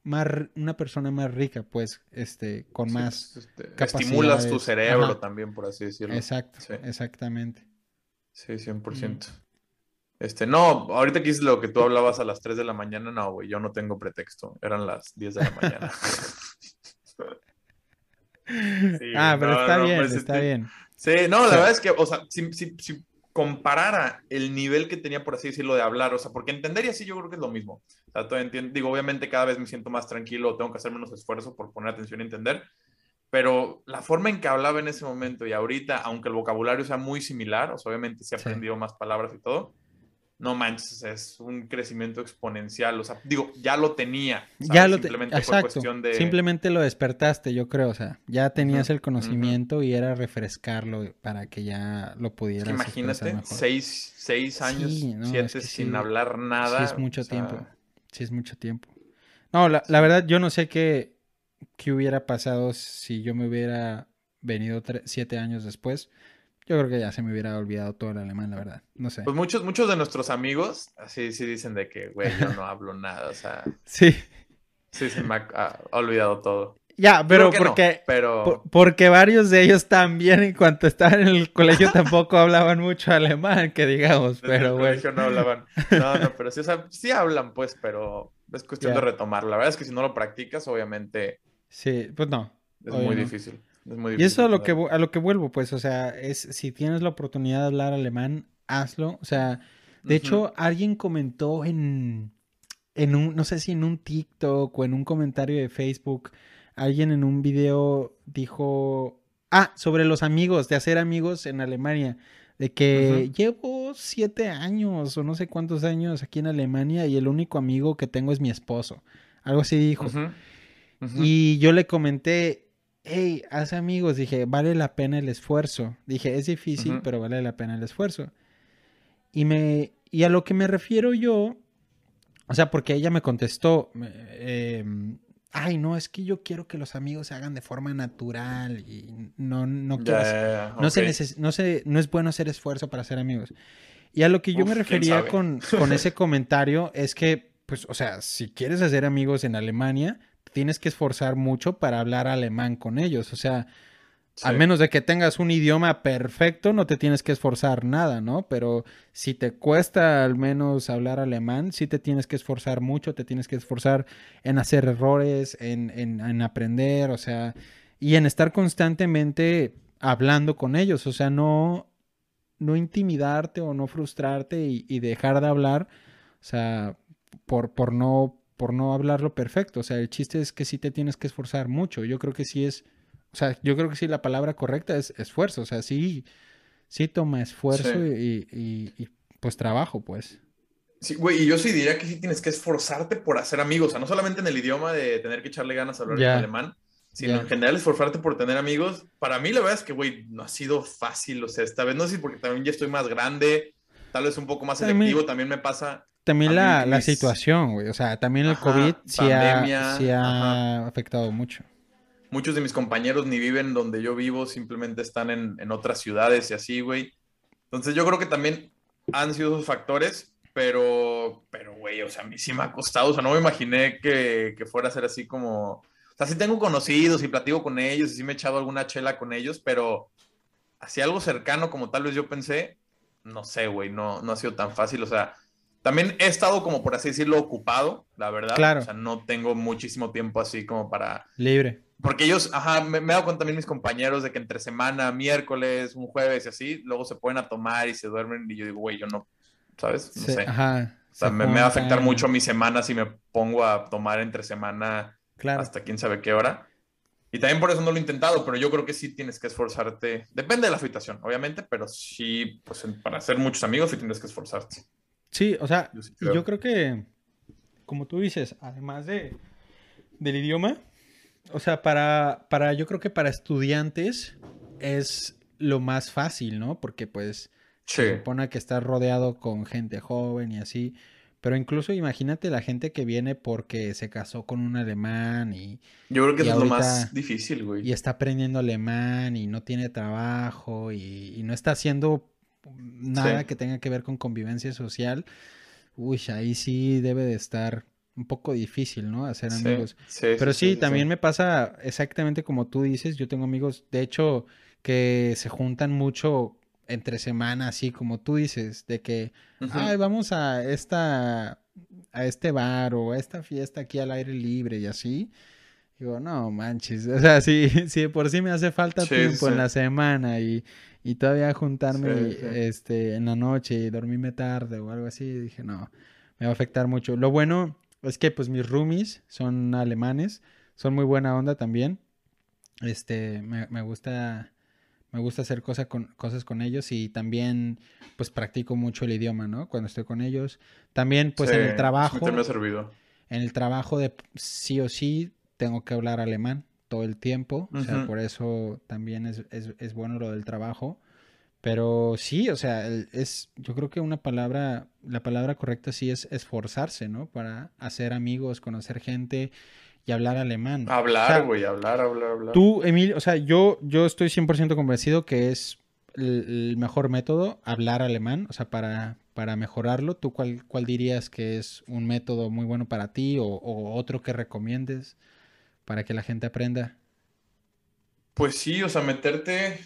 más, una persona más rica, pues, este, con más este, Estimulas tu cerebro también, por así decirlo. Exacto, exactamente. Sí, 100%. Este, no, ahorita que es lo que tú hablabas a las 3 de la mañana, no, güey, yo no tengo pretexto. Eran las 10 de la mañana. ah, pero está bien, pues, está este, bien. Sí, no, la verdad es que, o sea, si, si, si, comparara el nivel que tenía, por así decirlo, de hablar, o sea, porque entender y así yo creo que es lo mismo. O sea, todo entiendo, digo, obviamente cada vez me siento más tranquilo, tengo que hacer menos esfuerzo por poner atención y entender, pero la forma en que hablaba en ese momento y ahorita, aunque el vocabulario sea muy similar, o sea, obviamente se ha aprendido más palabras y todo, no manches, es un crecimiento exponencial. O sea, digo, ya lo tenía. Ya lo Simplemente Exacto. Simplemente lo despertaste, yo creo. O sea, ya tenías el conocimiento y era refrescarlo para que ya lo pudieras. imagínate, seis, seis, años, siete sin hablar nada. Sí, es mucho tiempo. Sí, es mucho tiempo. No, la, la verdad, yo no sé qué, qué hubiera pasado si yo me hubiera venido siete años después. Yo creo que ya se me hubiera olvidado todo el alemán, la verdad. No sé. Pues muchos, muchos de nuestros amigos así sí dicen de que, güey, yo no hablo nada. O sea. Sí. Sí, se me ha, olvidado todo. Ya, pero porque, pero... porque varios de ellos también, en cuanto estaban en el colegio, tampoco hablaban mucho alemán, que digamos, pero bueno. En el colegio no hablaban. No, no, pero sí, o sea, sí hablan, pues, pero es cuestión de retomarlo. La verdad es que si no lo practicas, obviamente. Sí, pues no. Es muy difícil y eso a lo, que, a lo que vuelvo, pues, o sea, es si tienes la oportunidad de hablar alemán, hazlo. O sea, de hecho, alguien comentó en, en un, no sé si en un TikTok o en un comentario de Facebook, alguien en un video dijo, ah, sobre los amigos, de hacer amigos en Alemania, de que llevo siete años o no sé cuántos años aquí en Alemania y el único amigo que tengo es mi esposo. Algo así dijo. Y yo le comenté, hey, haz amigos. Dije, vale la pena el esfuerzo. Dije, es difícil, pero vale la pena el esfuerzo. Y, me, y a lo que me refiero yo, o sea, porque ella me contestó, em, ay, no, es que yo quiero que los amigos se hagan de forma natural y no, no quiero, no, se no, no es bueno hacer esfuerzo para ser amigos. Y a lo que yo me refería con, con ese comentario es que, pues, o sea, si quieres hacer amigos en Alemania, tienes que esforzar mucho para hablar alemán con ellos. O sea, al menos de que tengas un idioma perfecto, no te tienes que esforzar nada, ¿no? Pero si te cuesta al menos hablar alemán, sí te tienes que esforzar mucho, te tienes que esforzar en hacer errores, en, en, aprender, o sea, y en estar constantemente hablando con ellos. O sea, no, no intimidarte o no frustrarte y, y dejar de hablar, o sea, por, por no por no hablarlo perfecto. O sea, el chiste es que sí te tienes que esforzar mucho. Yo creo que sí es, o sea, yo creo que sí la palabra correcta es esfuerzo. O sea, sí, sí toma esfuerzo Y, pues trabajo, pues. Sí, güey, y yo sí diría que sí tienes que esforzarte por hacer amigos. O sea, no solamente en el idioma de tener que echarle ganas a hablar en alemán, sino en general esforzarte por tener amigos. Para mí la verdad es que, güey, no ha sido fácil. O sea, esta vez no sé si porque también ya estoy más grande, tal vez un poco más selectivo, también me pasa también la, la, situación, güey. O sea, también el COVID sí, ha, afectado mucho. Muchos de mis compañeros ni viven donde yo vivo, simplemente están en, en otras ciudades y así, güey. Entonces yo creo que también han sido esos factores, pero, pero, güey, o sea, a mí sí me ha costado. O sea, no me imaginé que, que fuera a ser así como... O sea, sí tengo conocidos y platico con ellos y sí me he echado alguna chela con ellos, pero así algo cercano como tal vez yo pensé, no sé, güey, no, no ha sido tan fácil. O sea, también he estado como por así decirlo ocupado, la verdad. Claro. O sea, no tengo muchísimo tiempo así como para... Libre. Porque ellos, ajá, me, he dado cuenta también mis compañeros de que entre semana, miércoles, un jueves y así, luego se pueden a tomar y se duermen y yo digo, güey, yo no, ¿sabes? No sé. Ajá. O sea, me, va a afectar mucho mi semana si me pongo a tomar entre semana claro. hasta quién sabe qué hora. Y también por eso no lo he intentado, pero yo creo que sí tienes que esforzarte. Depende de la situación, obviamente, pero sí, pues para hacer muchos amigos sí tienes que esforzarte. Sí, o sea, yo, creo que, como tú dices, además de, del idioma, o sea, para, para, yo creo que para estudiantes es lo más fácil, ¿no? Porque pues se supone que estás rodeado con gente joven y así. Pero incluso imagínate la gente que viene porque se casó con un alemán y... Yo creo que es lo más difícil, güey. Y está aprendiendo alemán y no tiene trabajo y, y no está haciendo nada que tenga que ver con convivencia social, uy, ahí sí debe de estar un poco difícil, ¿no? Hacer amigos. Pero sí, también me pasa exactamente como tú dices. Yo tengo amigos, de hecho, que se juntan mucho entre semana, así como tú dices, de que, ay, vamos a esta, a este bar o a esta fiesta aquí al aire libre y así. Digo, no manches, o sea, sí, por sí me hace falta tiempo en la semana y, y todavía juntarme este en la noche y dormirme tarde o algo así, dije, no, me va a afectar mucho. Lo bueno es que pues mis roomies son alemanes, son muy buena onda también. Este, me, gusta me gusta hacer cosas con, cosas con ellos y también pues practico mucho el idioma, ¿no? Cuando estoy con ellos. También pues en el trabajo. Me ha servido. En el trabajo de sí o sí tengo que hablar alemán todo el tiempo, o sea, por eso también es, es, es, bueno lo del trabajo. Pero sí, o sea, es, yo creo que una palabra, la palabra correcta sí es esforzarse, ¿no? Para hacer amigos, conocer gente y hablar alemán. Hablar, güey, hablar, hablar, hablar. Tú, Emilio, o sea, yo, yo estoy 100% convencido que es el, mejor método hablar alemán, o sea, para, para mejorarlo. ¿Tú cuál, cuál dirías que es un método muy bueno para ti o otro que recomiendes? Para que la gente aprenda? Pues sí, o sea, meterte,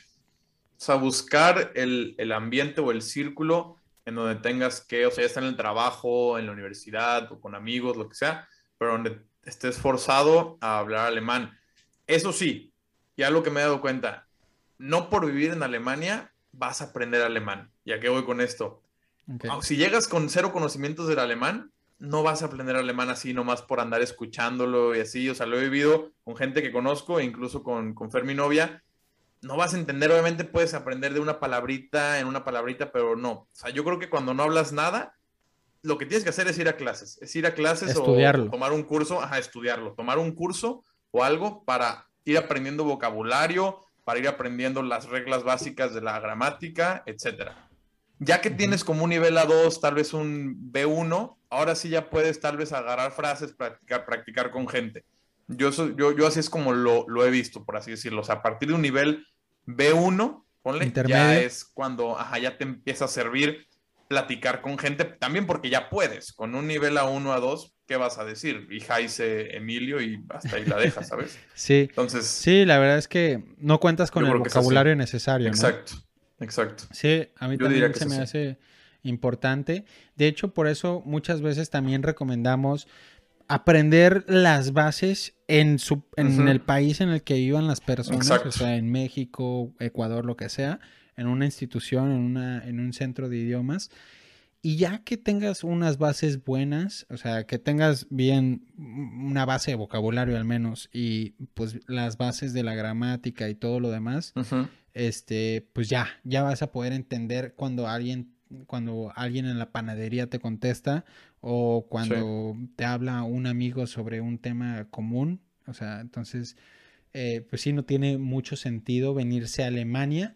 o sea, buscar el, ambiente o el círculo en donde tengas que, o sea, ya está en el trabajo, en la universidad o con amigos, lo que sea, pero donde estés forzado a hablar alemán. Eso sí, ya lo que me he dado cuenta, no por vivir en Alemania vas a aprender alemán. ¿Ya qué voy con esto? Si llegas con cero conocimientos del alemán, no vas a aprender alemán así nomás por andar escuchándolo y así. O sea, lo he vivido con gente que conozco e incluso con, con Fer, mi novia. No vas a entender, obviamente puedes aprender de una palabrita en una palabrita, pero no. O sea, yo creo que cuando no hablas nada, lo que tienes que hacer es ir a clases. Es ir a clases o tomar un curso, ajá, estudiarlo. Tomar un curso o algo para ir aprendiendo vocabulario, para ir aprendiendo las reglas básicas de la gramática, etcétera. Ya que tienes como un nivel A2, tal vez un B1, ahora sí ya puedes tal vez agarrar frases, practicar, practicar con gente. Yo, yo, yo así es como lo, lo, he visto, por así decirlo. O sea, a partir de un nivel B1, ponle, ya es cuando ajá, ya te empieza a servir platicar con gente, también porque ya puedes, con un nivel A1, A2, ¿qué vas a decir? Y Jaise, Emilio y hasta ahí la dejas, ¿sabes? sí. Entonces. Sí, la verdad es que no cuentas con el vocabulario necesario. Exacto, exacto. Sí, a mí también se me hace importante. De hecho, por eso muchas veces también recomendamos aprender las bases en, su, en el país en el que vivan las personas, o sea, en México, Ecuador, lo que sea, en una institución, en, una, en un centro de idiomas. Y ya que tengas unas bases buenas, o sea, que tengas bien una base de vocabulario al menos y pues las bases de la gramática y todo lo demás, este, pues ya, ya vas a poder entender cuando alguien cuando alguien en la panadería te contesta o cuando te habla un amigo sobre un tema común. O sea, entonces, eh, pues sí, no tiene mucho sentido venirse a Alemania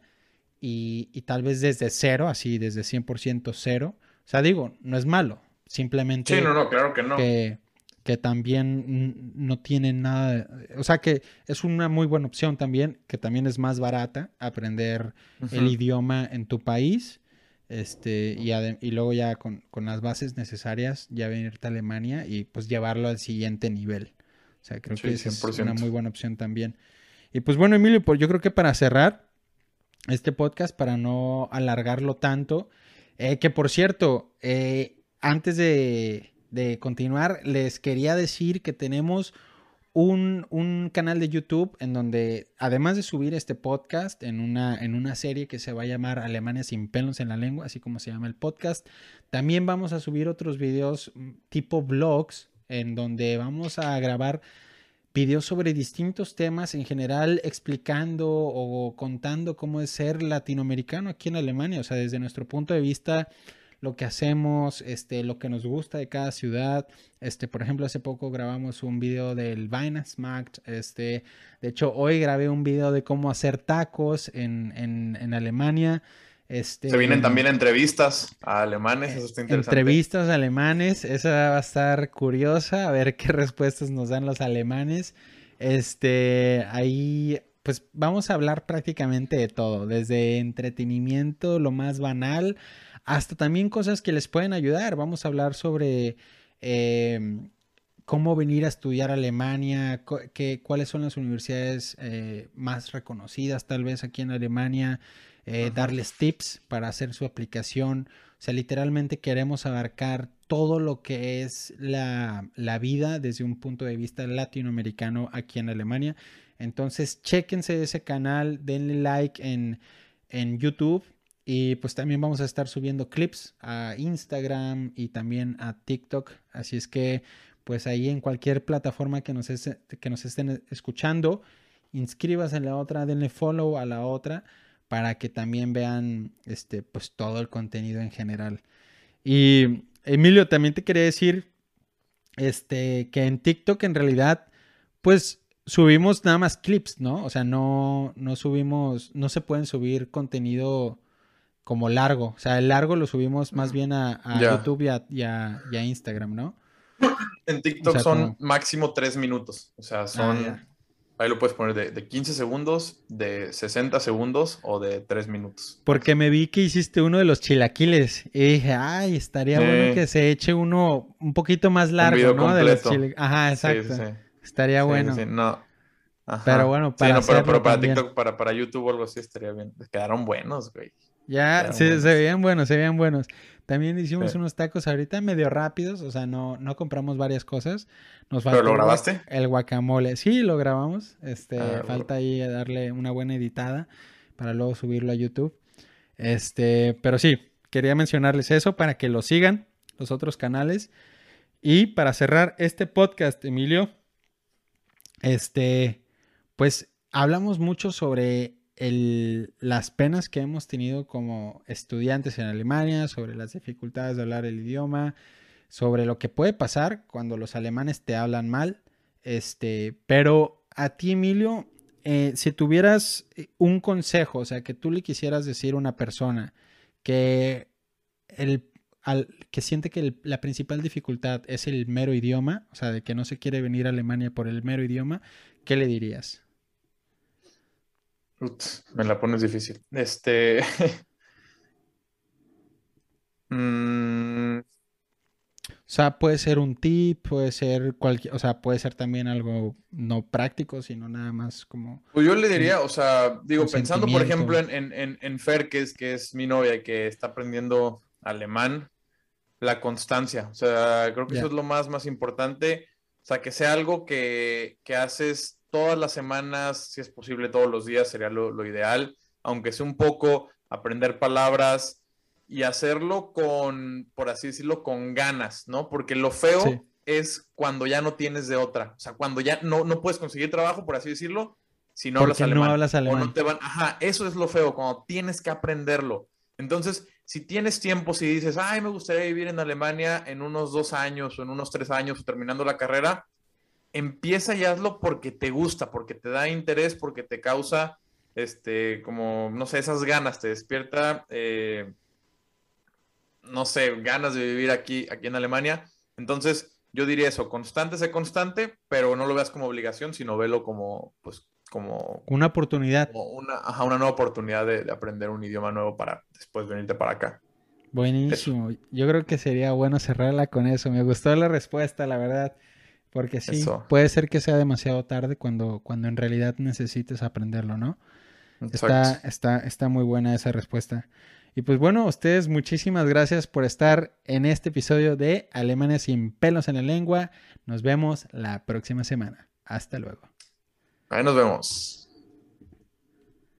y, tal vez desde cero, así desde 100% cero. O sea, digo, no es malo, simplemente... Sí, no, no, claro que no. Que, también no tiene nada, o sea que es una muy buena opción también, que también es más barata aprender el idioma en tu país este, y, y luego ya con, las bases necesarias, ya venirte a Alemania y pues llevarlo al siguiente nivel. O sea, creo que es una muy buena opción también. Y pues bueno, Emilio, pues yo creo que para cerrar este podcast, para no alargarlo tanto, eh, que por cierto, eh, antes de, de continuar, les quería decir que tenemos un, canal de YouTube en donde, además de subir este podcast en una, en una serie que se va a llamar Alemania sin pelos en la lengua, así como se llama el podcast, también vamos a subir otros videos mm, tipo vlogs en donde vamos a grabar videos sobre distintos temas en general explicando o contando cómo es ser latinoamericano aquí en Alemania, o sea, desde nuestro punto de vista lo que hacemos, este, lo que nos gusta de cada ciudad. Este, por ejemplo, hace poco grabamos un video del Weihnachtsmarkt. Este, de hecho, hoy grabé un video de cómo hacer tacos en, en, Alemania. Este, Se vienen también entrevistas a alemanes, eso está interesante. Entrevistas alemanes, esa va a estar curiosa, a ver qué respuestas nos dan los alemanes. Este, ahí, pues vamos a hablar prácticamente de todo, desde entretenimiento, lo más banal, hasta también cosas que les pueden ayudar. Vamos a hablar sobre em, cómo venir a estudiar a Alemania, cuáles son las universidades eh, más reconocidas tal vez aquí en Alemania, eh, darles tips para hacer su aplicación. O sea, literalmente queremos abarcar todo lo que es la, la vida desde un punto de vista latinoamericano aquí en Alemania. Entonces, chéquense ese canal, denle like en, en YouTube y pues también vamos a estar subiendo clips a Instagram y también a TikTok. Así es que pues ahí en cualquier plataforma que nos, que nos estén escuchando, inscríbase en la otra, denle follow a la otra para que también vean este pues todo el contenido en general. Y Emilio, también te quería decir este que en TikTok en realidad pues subimos nada más clips, ¿no? O sea, no no subimos no se pueden subir contenido como largo. O sea, el largo lo subimos más bien a, YouTube y a, Instagram, ¿no? En TikTok son máximo tres minutos. O sea, son. Ah, ahí lo puedes poner de, de, 15 segundos, de 60 segundos o de 3 minutos. Porque me vi que hiciste uno de los chilaquiles. Y dije, ay, estaría bueno que se eche uno un poquito más largo, ¿no? De los Ajá, exacto. estaría bueno. no. Pero bueno, para, no, pero, para TikTok, para, para YouTube o algo así estaría bien. Quedaron buenos, güey. Ya, se, se, veían buenos, se veían buenos. También hicimos unos tacos ahorita medio rápidos, o sea, no, no compramos varias cosas. Nos ¿Pero lo grabaste? El guacamole. Sí, lo grabamos. Este, ah, falta ahí darle una buena editada para luego subirlo a YouTube. Este, pero sí, quería mencionarles eso para que lo sigan, los otros canales. Y para cerrar este podcast, Emilio, este, pues hablamos mucho sobre las penas que hemos tenido como estudiantes en Alemania, sobre las dificultades de hablar el idioma, sobre lo que puede pasar cuando los alemanes te hablan mal. Este, pero a ti, Emilio, eh, si tuvieras eh, un consejo, o sea, que tú le quisieras decir a una persona que, el, que siente que la principal dificultad es el mero idioma, o sea, de que no se quiere venir a Alemania por el mero idioma, ¿qué le dirías? Me la pones difícil. Este. Mm. O sea, puede ser un tip, puede ser cualquier, o sea, puede ser también algo no práctico, sino nada más como. Pues yo le diría, o sea, digo, pensando por ejemplo en, en, en, Fer, que es, que es mi novia y que está aprendiendo alemán, la constancia. O sea, creo que eso es lo más, más importante. O sea, que sea algo que, que haces todas las semanas, si es posible todos los días, sería lo, ideal, aunque sea un poco aprender palabras y hacerlo con, por así decirlo, con ganas, ¿no? Porque lo feo es cuando ya no tienes de otra, o sea, cuando ya no, no puedes conseguir trabajo, por así decirlo, si no hablas alemán. No hablas alemán. te van, ajá, eso es lo feo, cuando tienes que aprenderlo. Entonces, si tienes tiempo, si dices, ay, me gustaría vivir en Alemania en unos dos años o en unos tres años o terminando la carrera, empieza y hazlo porque te gusta, porque te da interés, porque te causa, este, como, no sé, esas ganas, te despierta, eh, no sé, ganas de vivir aquí, aquí en Alemania. Entonces, yo diría eso, constante, sé constante, pero no lo veas como obligación, sino velo como, pues, como... Una oportunidad. una, una nueva oportunidad de, aprender un idioma nuevo para después venirte para acá. Buenísimo. Yo creo que sería bueno cerrarla con eso. Me gustó la respuesta, la verdad. Porque sí, puede ser que sea demasiado tarde cuando, cuando en realidad necesites aprenderlo, ¿no? Está, está, está muy buena esa respuesta. Y pues bueno, ustedes muchísimas gracias por estar en este episodio de Alemanes sin pelos en la lengua. Nos vemos la próxima semana. Hasta luego. Ahí nos vemos.